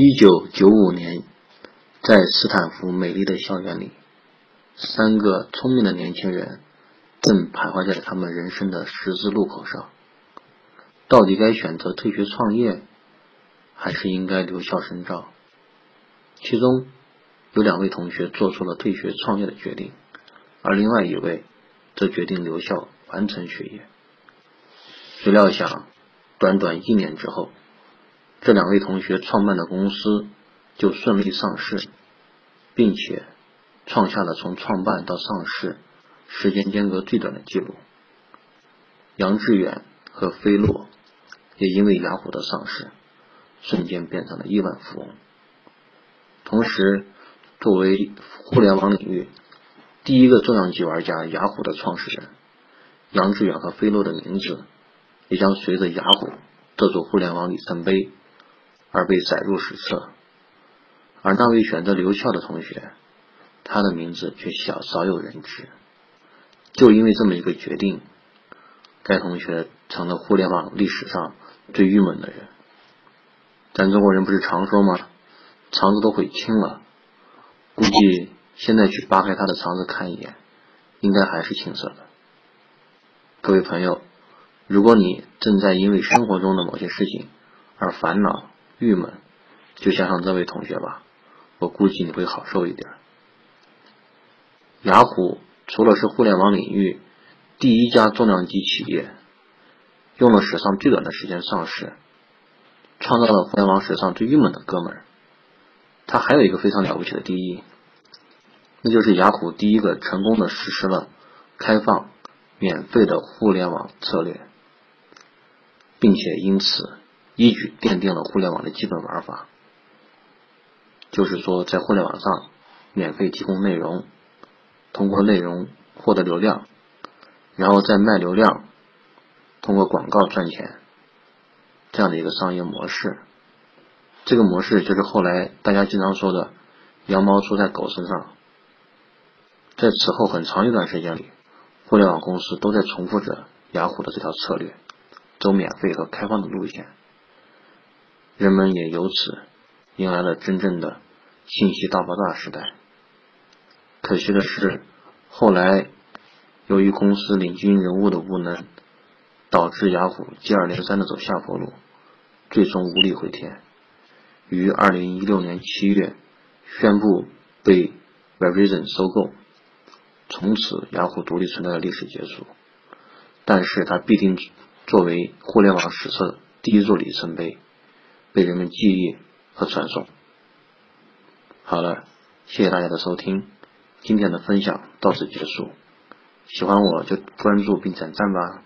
一九九五年，在斯坦福美丽的校园里，三个聪明的年轻人正徘徊在他们人生的十字路口上，到底该选择退学创业，还是应该留校深造？其中有两位同学做出了退学创业的决定，而另外一位则决定留校完成学业。谁料想，短短一年之后。这两位同学创办的公司就顺利上市，并且创下了从创办到上市时间间隔最短的记录。杨致远和飞洛也因为雅虎的上市，瞬间变成了亿万富翁。同时，作为互联网领域第一个重量级玩家，雅虎的创始人杨致远和飞洛的名字也将随着雅虎这座互联网里程碑。而被载入史册，而那位选择留校的同学，他的名字却小少有人知。就因为这么一个决定，该同学成了互联网历史上最郁闷的人。咱中国人不是常说吗？肠子都悔青了，估计现在去扒开他的肠子看一眼，应该还是青色的。各位朋友，如果你正在因为生活中的某些事情而烦恼，郁闷，就想想这位同学吧，我估计你会好受一点。雅虎除了是互联网领域第一家重量级企业，用了史上最短的时间上市，创造了互联网史上最郁闷的哥们儿，他还有一个非常了不起的第一，那就是雅虎第一个成功的实施了开放、免费的互联网策略，并且因此。一举奠定了互联网的基本玩法，就是说，在互联网上免费提供内容，通过内容获得流量，然后再卖流量，通过广告赚钱，这样的一个商业模式。这个模式就是后来大家经常说的“羊毛出在狗身上”。在此后很长一段时间里，互联网公司都在重复着雅虎的这条策略，走免费和开放的路线。人们也由此迎来了真正的信息大爆炸时代。可惜的是，后来由于公司领军人物的无能，导致雅虎接二连三的走下坡路，最终无力回天。于二零一六年七月宣布被 Verizon 收购，从此雅虎独立存在的历史结束。但是它必定作为互联网史册第一座里程碑。被人们记忆和传颂。好了，谢谢大家的收听，今天的分享到此结束。喜欢我就关注并点赞吧。